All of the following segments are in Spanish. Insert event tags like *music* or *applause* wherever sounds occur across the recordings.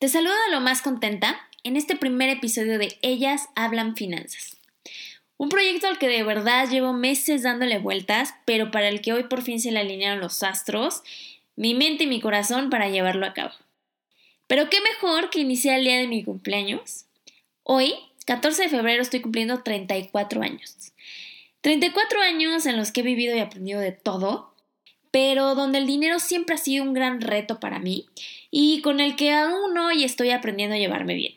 Te saludo de lo más contenta en este primer episodio de Ellas Hablan Finanzas. Un proyecto al que de verdad llevo meses dándole vueltas, pero para el que hoy por fin se le alinearon los astros, mi mente y mi corazón para llevarlo a cabo. Pero qué mejor que iniciar el día de mi cumpleaños. Hoy, 14 de febrero, estoy cumpliendo 34 años. 34 años en los que he vivido y aprendido de todo, pero donde el dinero siempre ha sido un gran reto para mí y con el que aún hoy estoy aprendiendo a llevarme bien.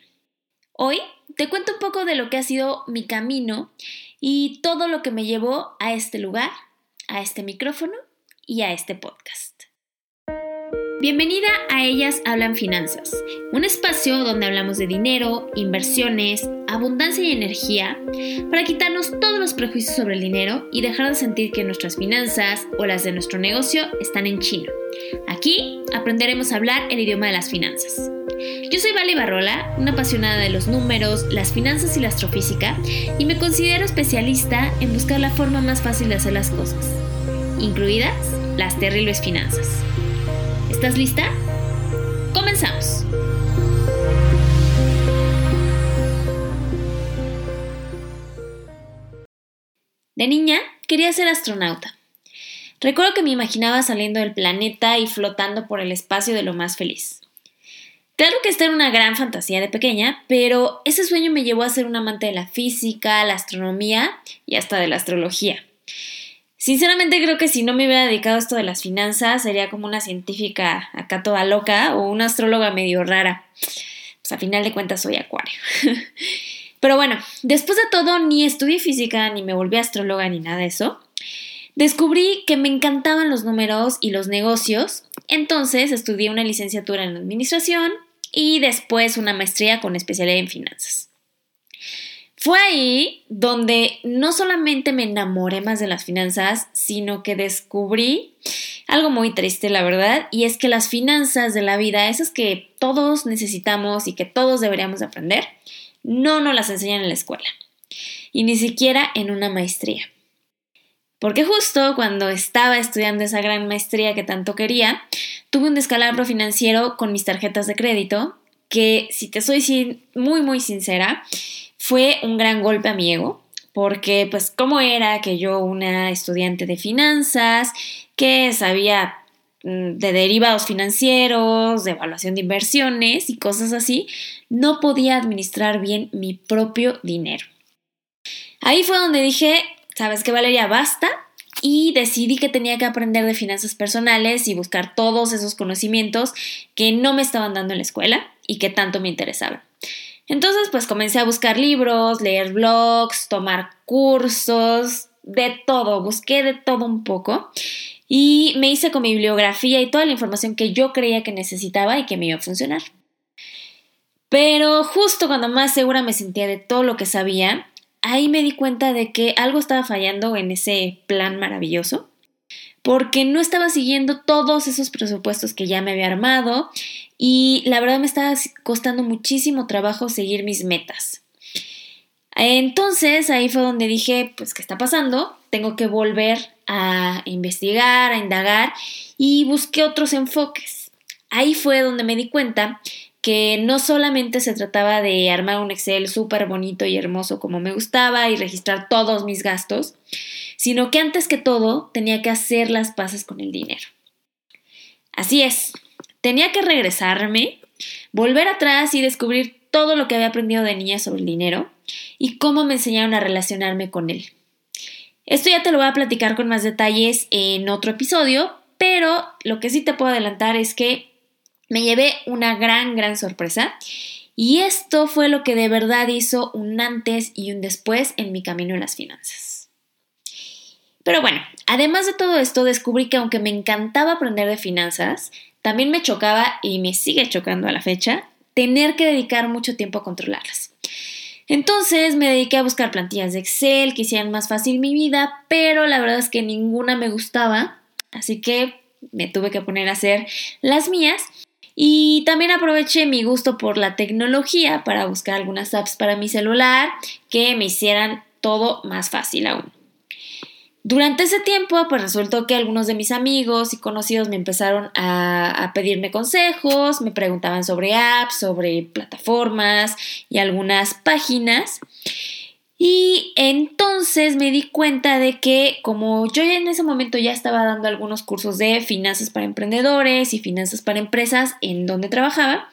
Hoy te cuento un poco de lo que ha sido mi camino y todo lo que me llevó a este lugar, a este micrófono y a este podcast. Bienvenida a Ellas Hablan Finanzas, un espacio donde hablamos de dinero, inversiones, abundancia y energía para quitarnos todos los prejuicios sobre el dinero y dejar de sentir que nuestras finanzas o las de nuestro negocio están en chino. Aquí aprenderemos a hablar el idioma de las finanzas. Yo soy Vale Barrola, una apasionada de los números, las finanzas y la astrofísica, y me considero especialista en buscar la forma más fácil de hacer las cosas, incluidas las terribles finanzas. ¿Estás lista? Comenzamos. De niña quería ser astronauta. Recuerdo que me imaginaba saliendo del planeta y flotando por el espacio de lo más feliz. Claro que esta era una gran fantasía de pequeña, pero ese sueño me llevó a ser un amante de la física, la astronomía y hasta de la astrología. Sinceramente creo que si no me hubiera dedicado a esto de las finanzas, sería como una científica acá toda loca o una astróloga medio rara. Pues a final de cuentas soy acuario. *laughs* Pero bueno, después de todo, ni estudié física, ni me volví astróloga, ni nada de eso. Descubrí que me encantaban los números y los negocios, entonces estudié una licenciatura en administración y después una maestría con especialidad en finanzas. Fue ahí donde no solamente me enamoré más de las finanzas, sino que descubrí algo muy triste, la verdad, y es que las finanzas de la vida, esas que todos necesitamos y que todos deberíamos aprender, no nos las enseñan en la escuela, y ni siquiera en una maestría. Porque justo cuando estaba estudiando esa gran maestría que tanto quería, tuve un descalabro financiero con mis tarjetas de crédito, que si te soy muy muy sincera, fue un gran golpe a mi ego, porque pues cómo era que yo, una estudiante de finanzas, que sabía mm, de derivados financieros, de evaluación de inversiones y cosas así, no podía administrar bien mi propio dinero. Ahí fue donde dije, ¿sabes qué, Valeria? Basta. Y decidí que tenía que aprender de finanzas personales y buscar todos esos conocimientos que no me estaban dando en la escuela y que tanto me interesaban. Entonces, pues comencé a buscar libros, leer blogs, tomar cursos, de todo, busqué de todo un poco y me hice con mi bibliografía y toda la información que yo creía que necesitaba y que me iba a funcionar. Pero justo cuando más segura me sentía de todo lo que sabía, ahí me di cuenta de que algo estaba fallando en ese plan maravilloso porque no estaba siguiendo todos esos presupuestos que ya me había armado y la verdad me estaba costando muchísimo trabajo seguir mis metas. Entonces ahí fue donde dije, pues, ¿qué está pasando? Tengo que volver a investigar, a indagar y busqué otros enfoques. Ahí fue donde me di cuenta que no solamente se trataba de armar un Excel súper bonito y hermoso como me gustaba y registrar todos mis gastos, sino que antes que todo tenía que hacer las paces con el dinero. Así es, tenía que regresarme, volver atrás y descubrir todo lo que había aprendido de niña sobre el dinero y cómo me enseñaron a relacionarme con él. Esto ya te lo voy a platicar con más detalles en otro episodio, pero lo que sí te puedo adelantar es que me llevé una gran, gran sorpresa y esto fue lo que de verdad hizo un antes y un después en mi camino en las finanzas. Pero bueno, además de todo esto, descubrí que aunque me encantaba aprender de finanzas, también me chocaba y me sigue chocando a la fecha tener que dedicar mucho tiempo a controlarlas. Entonces me dediqué a buscar plantillas de Excel que hicieran más fácil mi vida, pero la verdad es que ninguna me gustaba, así que me tuve que poner a hacer las mías. Y también aproveché mi gusto por la tecnología para buscar algunas apps para mi celular que me hicieran todo más fácil aún. Durante ese tiempo, pues resultó que algunos de mis amigos y conocidos me empezaron a, a, pedirme consejos, me preguntaban sobre apps, sobre plataformas y algunas páginas. Y entonces me di cuenta de que como yo en ese momento ya estaba dando algunos cursos de finanzas para emprendedores y finanzas para empresas en donde trabajaba,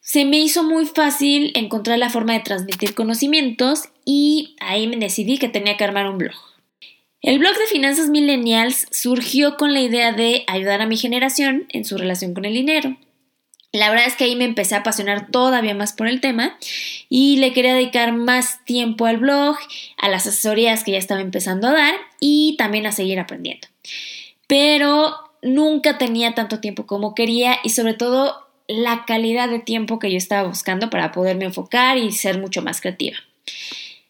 se me hizo muy fácil encontrar la forma de transmitir conocimientos y ahí me decidí que tenía que armar un blog. El blog de Finanzas Millennials surgió con la idea de ayudar a mi generación en su relación con el dinero. La verdad es que ahí me empecé a apasionar todavía más por el tema y le quería dedicar más tiempo al blog, a las asesorías que ya estaba empezando a dar y también a seguir aprendiendo. Pero nunca tenía tanto tiempo como quería y sobre todo la calidad de tiempo que yo estaba buscando para poderme enfocar y ser mucho más creativa.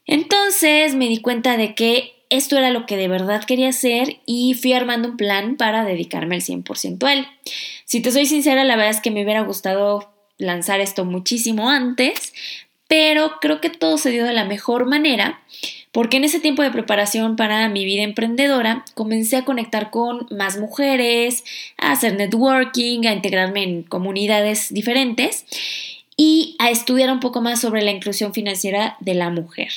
Entonces me di cuenta de que esto era lo que de verdad quería hacer y fui armando un plan para dedicarme al 100% a él. Si te soy sincera, la verdad es que me hubiera gustado lanzar esto muchísimo antes, pero creo que todo se dio de la mejor manera porque en ese tiempo de preparación para mi vida emprendedora comencé a conectar con más mujeres, a hacer networking, a integrarme en comunidades diferentes y a estudiar un poco más sobre la inclusión financiera de la mujer.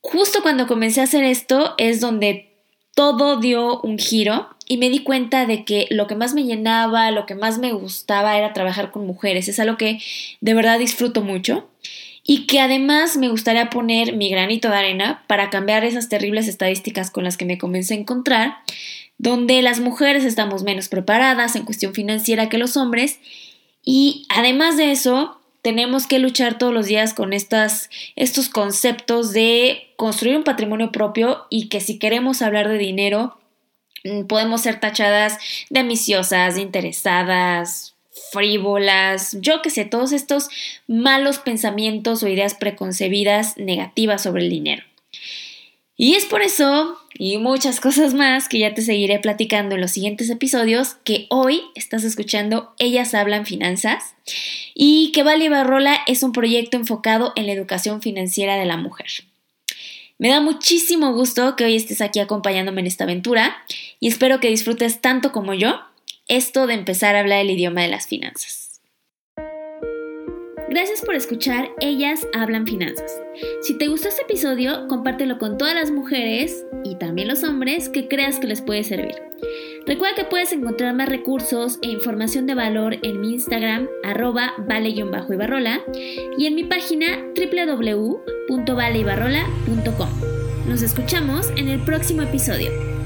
Justo cuando comencé a hacer esto es donde todo dio un giro y me di cuenta de que lo que más me llenaba, lo que más me gustaba era trabajar con mujeres. Es algo que de verdad disfruto mucho y que además me gustaría poner mi granito de arena para cambiar esas terribles estadísticas con las que me comencé a encontrar, donde las mujeres estamos menos preparadas en cuestión financiera que los hombres y además de eso tenemos que luchar todos los días con estas, estos conceptos de construir un patrimonio propio y que si queremos hablar de dinero mm, podemos ser tachadas de ambiciosas, de interesadas, frívolas, yo que sé, todos estos malos pensamientos o ideas preconcebidas negativas sobre el dinero. Y es por eso, y muchas cosas más que ya te seguiré platicando en los siguientes episodios, que hoy estás escuchando Ellas Hablan Finanzas y que Vale Barrola es un proyecto enfocado en la educación financiera de la mujer. Me da muchísimo gusto que hoy estés aquí acompañándome en esta aventura y espero que disfrutes tanto como yo esto de empezar a hablar el idioma de las finanzas. Gracias por escuchar Ellas Hablan Finanzas. Si te gustó este episodio, compártelo con todas las mujeres y también los hombres que creas que les puede servir. Recuerda que puedes encontrar más recursos e información de valor en mi Instagram, arroba vale-ibarrola, y en mi página www.valeibarrola.com. Nos escuchamos en el próximo episodio.